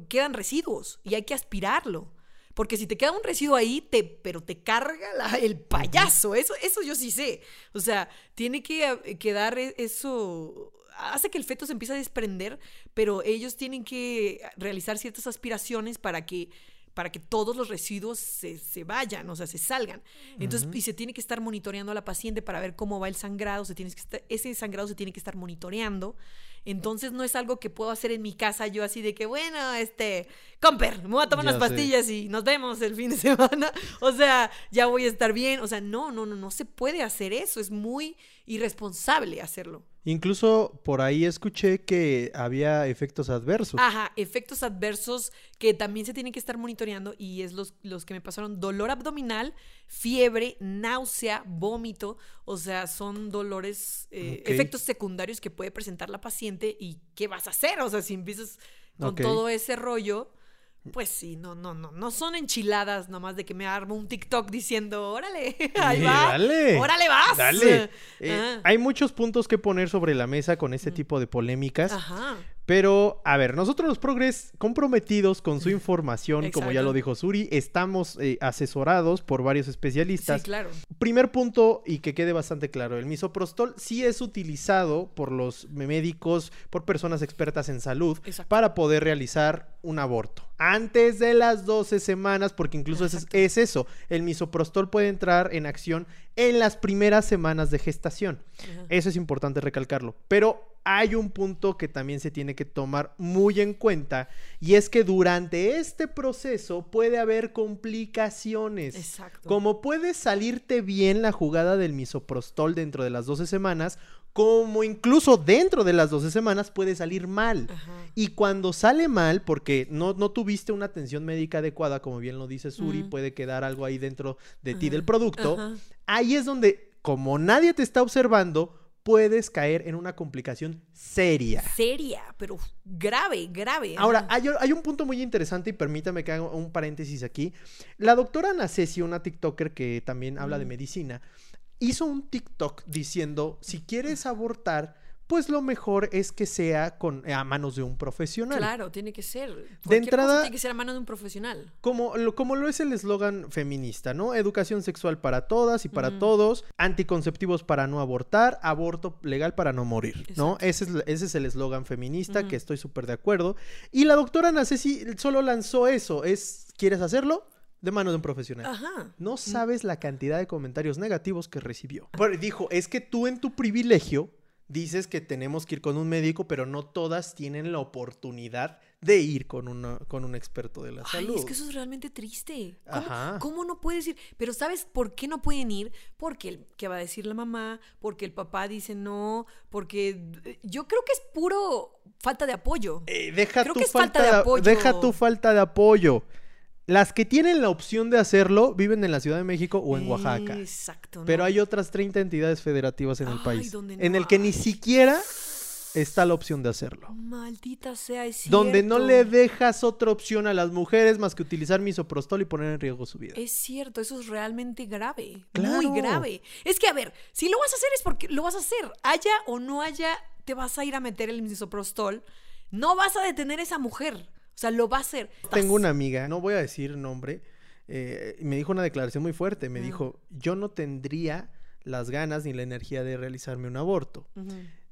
A: quedan residuos y hay que aspirarlo. Porque si te queda un residuo ahí, te, pero te carga la- el payaso. Eso, eso yo sí sé. O sea, tiene que eh, quedar e- eso. Hace que el feto se empiece a desprender, pero ellos tienen que realizar ciertas aspiraciones para que para que todos los residuos se, se vayan, o sea, se salgan. Entonces, y se tiene que estar monitoreando a la paciente para ver cómo va el sangrado, se tiene que estar- ese sangrado se tiene que estar monitoreando Entonces no es algo que puedo hacer en mi casa yo así de que, bueno, este, comper, me voy a tomar
B: Ya
A: unas
B: sé.
A: pastillas y nos vemos el fin de semana. O sea, ya voy a estar bien. O sea, no, no, no, no se puede hacer eso. Es muy irresponsable hacerlo.
B: Incluso por ahí escuché que había efectos adversos.
A: Ajá, efectos adversos que también se tienen que estar monitoreando y es los, los que me pasaron dolor abdominal, fiebre, náusea, vómito, o sea, son dolores, eh, efectos secundarios que puede presentar la paciente y ¿qué vas a hacer? O sea, si empiezas con todo ese rollo, pues sí, no, no, no, no son enchiladas nomás de que me armo un TikTok diciendo, órale, ahí
B: Eh,
A: va,
B: dale.
A: órale vas.
B: Dale. Eh,
A: Ajá.
B: hay muchos puntos que poner sobre la mesa con este tipo de polémicas.
A: Ajá.
B: Pero, a ver, nosotros los progres comprometidos con su información, como ya lo dijo Suri, estamos eh, asesorados por varios especialistas.
A: Sí, claro.
B: Primer punto, y que quede bastante claro, el misoprostol sí es utilizado por los médicos, por personas expertas en salud,
A: Exacto.
B: para poder realizar un aborto. Antes de las 12 semanas, porque incluso es, es eso, el misoprostol puede entrar en acción en las primeras semanas de gestación.
A: Ajá.
B: Eso es importante recalcarlo. Pero hay un punto que también se tiene que tomar muy en cuenta y es que durante este proceso puede haber complicaciones.
A: Exacto.
B: Como puede salirte bien la jugada del misoprostol dentro de las 12 semanas, como incluso dentro de las 12 semanas puede salir mal.
A: Ajá.
B: Y cuando sale mal, porque no, no tuviste una atención médica adecuada, como bien lo dice Suri,
A: Mm.
B: puede quedar algo ahí dentro de ti del producto,
A: ajá.
B: ahí es donde, como nadie te está observando, puedes caer en una complicación seria.
A: Seria, pero grave, grave.
B: Ahora,
A: ajá.
B: hay, hay un punto muy interesante y permítame que haga un paréntesis aquí. La doctora Nacesi, una TikToker que también habla de
A: Mm.
B: medicina, hizo un TikTok diciendo, si quieres abortar, pues lo mejor es que sea con, a manos de un profesional.
A: Claro, tiene que ser. Cualquier
B: entrada-
A: cosa tiene que ser a mano de un profesional.
B: Como lo, como lo es el eslogan feminista, ¿no? Educación sexual para todas y para todos, anticonceptivos para no abortar, aborto legal para no morir, ¿no? Ese es, ese es el eslogan feminista, que estoy súper de acuerdo. Y la doctora Nacesi solo lanzó eso, es, ¿quieres hacerlo? De mano de un profesional.
A: Ajá.
B: No sabes la cantidad de comentarios negativos que recibió. Pero dijo, es que tú en tu privilegio dices que tenemos que ir con un médico, pero no todas tienen la oportunidad de ir con, una, con un experto de la
A: Ay,
B: salud.
A: es que eso es realmente triste. ¿Cómo,
B: Ajá.
A: cómo no puedes ir? Pero ¿sabes por qué no pueden ir? Porque, el- ¿qué va a decir la mamá? Porque el papá dice no, porque eh, yo creo que es puro falta de apoyo.
B: Eh, deja
A: Creo
B: tu
A: que es
B: falta,
A: falta de
B: de
A: apoyo.
B: Deja tu falta de apoyo. Las que tienen la opción de hacerlo viven en la Ciudad de México o en Oaxaca.
A: Exacto.
B: Pero hay otras 30 entidades federativas en el
A: Ay,
B: país. en el que ni siquiera está la opción de hacerlo.
A: Maldita sea, es
B: Donde no le dejas otra opción a las mujeres más que utilizar misoprostol y poner en riesgo su vida.
A: Es cierto, eso es realmente grave.
B: Claro.
A: Muy grave. Es que, a ver, si lo vas a hacer es porque lo vas a hacer. Haya o no haya, te vas a ir a meter el misoprostol. No vas a detener a esa mujer. O sea, lo va a hacer.
B: Tengo una amiga, no voy a decir nombre, eh, me dijo una declaración muy fuerte. Me dijo, yo no tendría las ganas ni la energía de realizarme un aborto.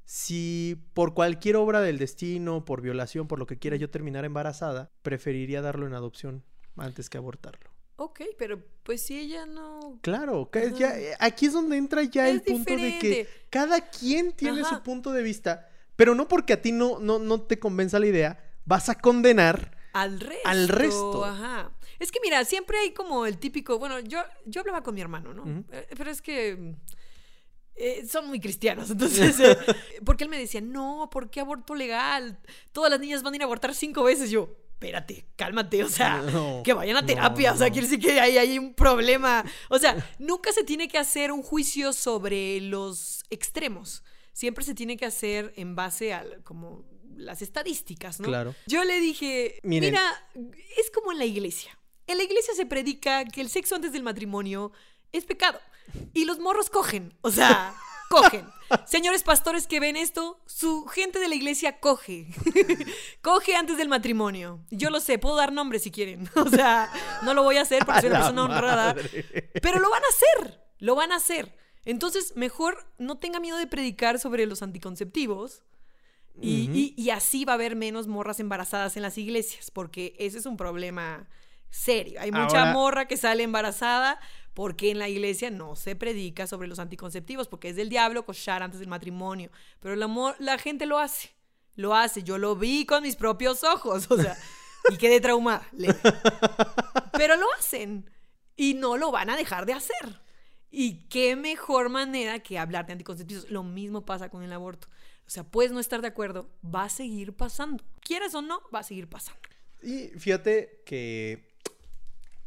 B: Si por cualquier obra del destino, por violación, por lo que quiera yo terminar embarazada, preferiría darlo en adopción antes que abortarlo.
A: Ok, pero pues si ella no...
B: Claro, ya- eh, aquí es donde entra ya
A: Es
B: el punto de que cada quien tiene
A: Ajá.
B: su punto de vista, pero no porque a ti no, no, no te convenza la idea, vas a condenar.
A: Al resto.
B: Al resto.
A: Ajá. Es que mira, siempre hay como el típico, bueno, yo, yo hablaba con mi hermano, ¿no? Eh, Pero es que mm, eh, son muy cristianos, entonces, eh, porque él me decía, no, ¿por qué aborto legal? Todas las niñas van a ir a abortar cinco veces. Yo, espérate, cálmate, o sea,
B: No,
A: que vayan a
B: no,
A: terapia, o sea, quiere decir que ahí hay un problema. O sea, nunca se tiene que hacer un juicio sobre los extremos. Siempre se tiene que hacer en base a como las estadísticas, ¿no?
B: Claro.
A: Yo le dije,
B: Miren.
A: mira, es como en la iglesia. En la iglesia se predica que el sexo antes del matrimonio es pecado. Y los morros cogen, o sea, cogen. Señores pastores que ven esto, su gente de la iglesia coge. coge antes del matrimonio. Yo lo sé, puedo dar nombres si quieren. O sea, no lo voy a hacer porque soy una persona honrada. Pero lo van a hacer, lo van a hacer. Entonces, mejor no tenga miedo de predicar sobre los anticonceptivos. Y,
B: Ujú.
A: y- y así va a haber menos morras embarazadas en las iglesias, porque ese es un problema serio. Hay mucha
B: Ahora-
A: morra que sale embarazada porque en la iglesia no se predica sobre los anticonceptivos, porque es del diablo cochar antes del matrimonio. Pero la, la gente lo hace. lo hace. Yo lo vi con mis propios ojos, o sea, y quedé traumada. Pero lo hacen y no lo van a dejar de hacer. Y qué mejor manera que hablar de anticonceptivos. Lo mismo pasa con el aborto. O sea, puedes no estar de acuerdo, va a seguir pasando. Quieras o no, va a seguir pasando.
B: Y fíjate que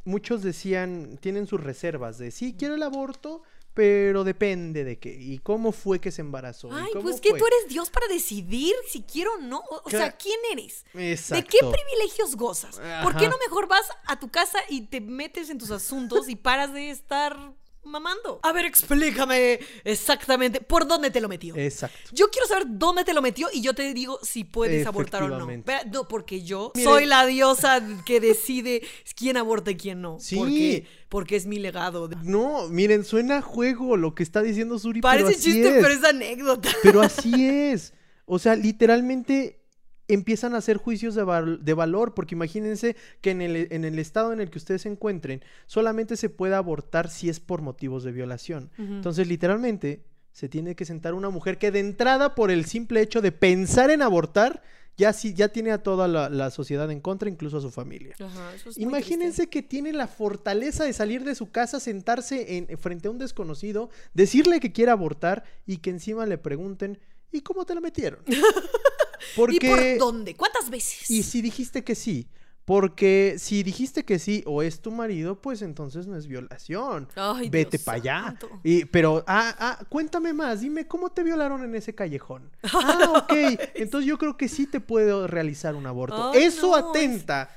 B: muchos decían, tienen sus reservas de sí, quiero el aborto, pero depende de qué. ¿Y cómo fue que se embarazó? ¿Y
A: Ay,
B: cómo
A: pues que
B: fue?
A: tú eres Dios para decidir si quiero o no. O, o sea, ¿quién eres?
B: Exacto.
A: ¿De qué privilegios gozas? ¿Por qué no mejor vas a tu casa y te metes en tus asuntos y paras de estar mamando? A ver, explícame exactamente por dónde te lo metió.
B: Exacto.
A: Yo quiero saber dónde te lo metió y yo te digo si puedes abortar o no. No, porque yo soy la diosa que decide quién aborta y quién no.
B: Sí.
A: Porque, porque es mi legado.
B: No, miren, suena a juego lo que está diciendo Suri,
A: Parece
B: pero así
A: chiste,
B: es.
A: pero es anécdota.
B: Pero así es. O sea, literalmente empiezan a hacer juicios de, val- de valor, porque imagínense que en el, en el estado en el que ustedes se encuentren, solamente se puede abortar si es por motivos de violación. Entonces, literalmente, se tiene que sentar una mujer que de entrada, por el simple hecho de pensar en abortar, ya, sí, ya tiene a toda la, la sociedad en contra, incluso a su familia.
A: Ajá, eso es muy
B: Imagínense que tiene la fortaleza de salir de su casa, sentarse en, frente a un desconocido, decirle que quiere abortar y que encima le pregunten, ¿y cómo te la metieron? Porque...
A: ¿Y por dónde? ¿Cuántas veces?
B: Y si dijiste que sí, porque si dijiste que sí o es tu marido, pues entonces no es violación.
A: Ay,
B: Vete para allá. Y, pero, ah, ah, cuéntame más, dime cómo te violaron en ese callejón. Ah, ok. Entonces yo creo que sí te puedo realizar un aborto. Eso
A: no, es-
B: atenta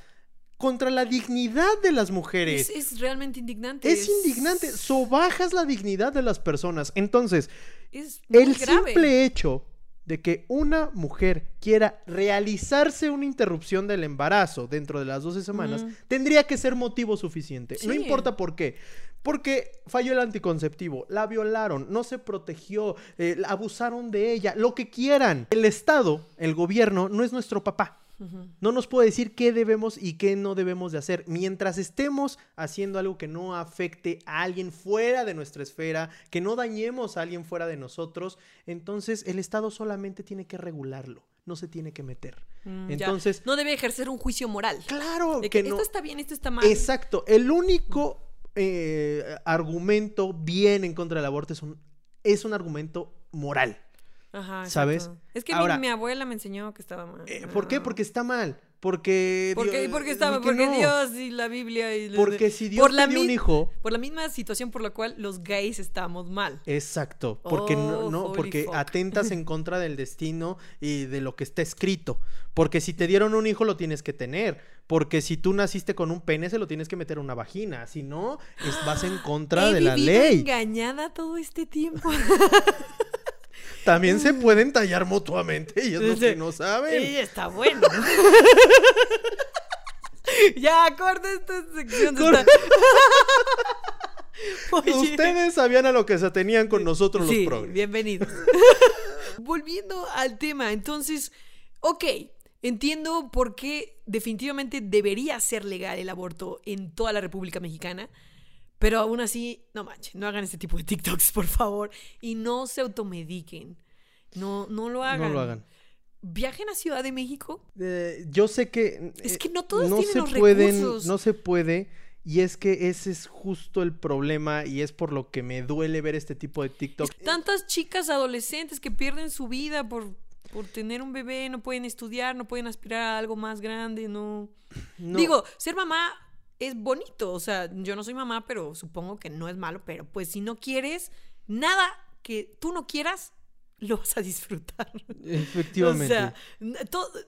B: contra la dignidad de las mujeres.
A: Es, es realmente indignante.
B: Es indignante, sobajas la dignidad de las personas. Entonces,
A: Es muy
B: el
A: grave.
B: simple hecho de que una mujer quiera realizarse una interrupción del embarazo dentro de las 12 semanas tendría que ser motivo suficiente. No importa por qué. Porque falló el anticonceptivo, la violaron, no se protegió, eh, abusaron de ella, lo que quieran. El Estado, el gobierno, no es nuestro papá. No nos puede decir qué debemos y qué no debemos de hacer. Mientras estemos haciendo algo que no afecte a alguien fuera de nuestra esfera, que no dañemos a alguien fuera de nosotros, entonces el Estado solamente tiene que regularlo, no se tiene que meter.
A: Mm, ya.
B: Entonces,
A: No debe ejercer un juicio moral.
B: claro
A: De
B: que
A: que
B: no.
A: esto está bien, esto está mal.
B: Exacto. El único eh, argumento bien en contra del aborto es un, es un argumento moral.
A: Ajá,
B: ¿sabes?
A: exacto. Es que mi-
B: Ahora-
A: mi, abuela me enseñó que estaba mal.
B: Eh, ¿Por qué? Porque está mal. Porque.
A: ¿Por qué,
B: Dios-
A: por qué estaba?
B: que
A: Porque
B: no.
A: Dios y la Biblia y...
B: Porque si Dios
A: por
B: te
A: la
B: dio un hijo.
A: Por la misma situación por la cual los gays estamos mal.
B: Exacto, porque no,
A: Oh,
B: no, porque
A: fuck.
B: atentas en contra del destino y de lo que está escrito. Porque si te dieron un hijo lo tienes que tener, porque si tú naciste con un pene se lo tienes que meter en una vagina, si no es, vas en contra de la ley.
A: engañada todo este tiempo.
B: También se pueden tallar mutuamente y es lo
A: Dice,
B: que no saben.
A: Ella está bueno. ya, corta esta sección. de
B: Corta.
A: Oye.
B: Ustedes sabían a lo que se tenían con nosotros
A: Sí,
B: los progres.
A: bienvenidos. Volviendo al tema, entonces, ok, entiendo por qué definitivamente debería ser legal el aborto en toda la República Mexicana, pero aún así, no manches, no hagan este tipo de TikToks, por favor, y no se automediquen. No, no lo hagan.
B: No lo hagan.
A: Viajen a Ciudad de México.
B: Eh, yo sé que
A: Es
B: eh,
A: que no todos tienen
B: se
A: los
B: pueden,
A: recursos.
B: no se puede y es que ese es justo el problema y es por lo que me duele ver este tipo de TikTok.
A: Tantas chicas adolescentes que pierden su vida por, por tener un bebé, no pueden estudiar, no pueden aspirar a algo más grande, no...
B: No,
A: Digo, ser mamá es bonito, o sea, yo no soy mamá, pero supongo que no es malo, pero pues si no quieres, nada que tú no quieras, lo vas a disfrutar.
B: efectivamente.
A: O sea,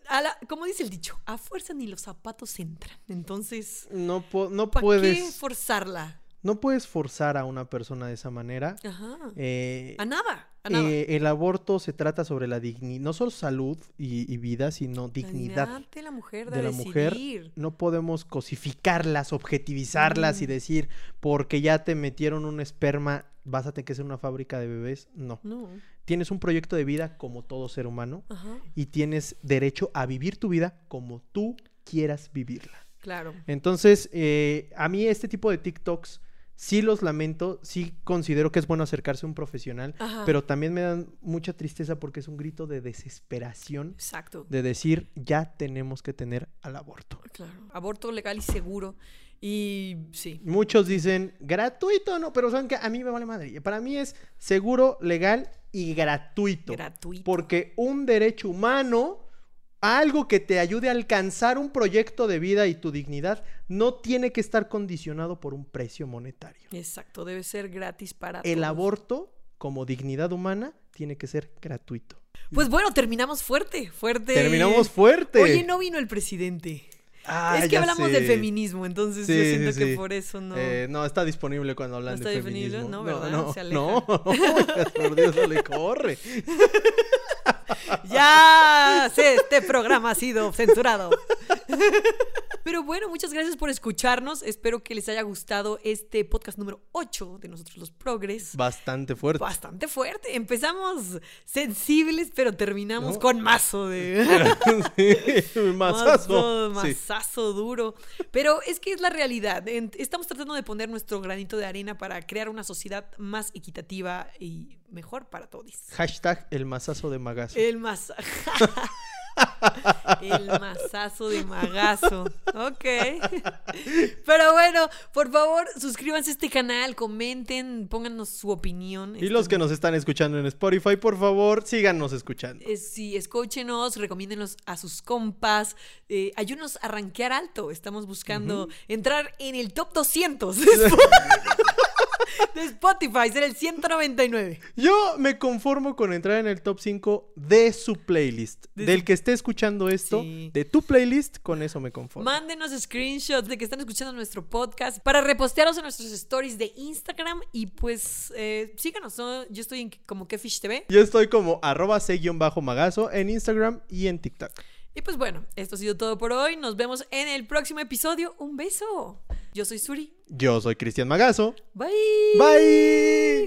A: a la- como dice el dicho, a fuerza ni los zapatos entran. Entonces,
B: no po- no
A: ¿para qué
B: puedes
A: forzarla?
B: no puedes forzar a una persona de esa manera.
A: Ajá.
B: Eh,
A: a nada.
B: Eh, el aborto se trata sobre la dignidad, no solo salud y, y vida, sino dignidad.
A: de la mujer, de,
B: de la mujer,
A: decidir.
B: no podemos cosificarlas, objetivizarlas y
A: Mm.
B: decir, porque ya te metieron un esperma, vas a tener que ser una fábrica de bebés. No.
A: No,
B: Tienes un proyecto de vida como todo ser humano
A: ajá,
B: y tienes derecho a vivir tu vida como tú quieras vivirla.
A: claro.
B: Entonces, eh, a mí este tipo de TikToks sí los lamento, sí considero que es bueno acercarse a un profesional,
A: Ajá.
B: pero también me dan mucha tristeza porque es un grito de desesperación
A: Exacto.
B: de decir ya tenemos que tener al aborto.
A: Claro. Aborto legal y seguro. Y sí.
B: Muchos dicen gratuito, no, pero saben que a mí me vale madre. Para mí es seguro, legal y gratuito.
A: Gratuito.
B: Porque un derecho humano, algo que te ayude a alcanzar un proyecto de vida y tu dignidad, no tiene que estar condicionado por un precio monetario.
A: Exacto. Debe ser gratis para
B: El
A: todos.
B: aborto, como dignidad humana, tiene que ser gratuito.
A: Pues bueno, terminamos fuerte. Fuerte.
B: Terminamos fuerte.
A: Oye, no vino el presidente.
B: Ah,
A: es que hablamos
B: sé.
A: del feminismo, entonces
B: Sí,
A: yo siento
B: sí,
A: que por eso no.
B: Eh, no, está disponible cuando hablan
A: ¿No
B: de
A: está disponible?
B: feminismo.
A: No, ¿verdad?
B: No,
A: Se
B: no,
A: aleja.
B: por Dios, no le corre.
A: Ya sé, este programa ha sido censurado. Pero bueno, muchas gracias por escucharnos. Espero que les haya gustado este podcast número 8 de nosotros los Progres.
B: Bastante fuerte.
A: Bastante fuerte. Empezamos sensibles, pero terminamos
B: ¿No?
A: con mazo de.
B: Sí, mazazo.
A: Mazo,
B: Sí.
A: mazazo duro. Pero es que es la realidad. Estamos tratando de poner nuestro granito de arena para crear una sociedad más equitativa y mejor para todos.
B: Hashtag el mazazo de magazo.
A: El maza- El mazazo de magazo. Ok. Pero bueno, por favor, suscríbanse a este canal, comenten, pónganos su opinión.
B: Y los que nos están escuchando en Spotify, por favor, síganos escuchando.
A: Eh, Sí, escúchenos, recomiéndenos a sus compas, eh, ayúdenos a rankear alto. Estamos buscando entrar en el top 200 de Sp- de Spotify, ser el 199.
B: Yo me conformo con entrar en el top 5 de su playlist.
A: De
B: Del
A: su-
B: que esté escuchando esto,
A: Sí.
B: de tu playlist, con eso me conformo.
A: Mándenos screenshots de que están escuchando nuestro podcast para repostearlos en nuestros stories de Instagram y pues eh, síganos. ¿no? Yo estoy en como Kefish TV.
B: Yo estoy como arroba c-magazo en Instagram y en TikTok.
A: Y pues bueno, esto ha sido todo por hoy. Nos vemos en el próximo episodio. Un beso. Yo soy Suri.
B: Yo soy Cristian Magazo.
A: Bye.
B: Bye.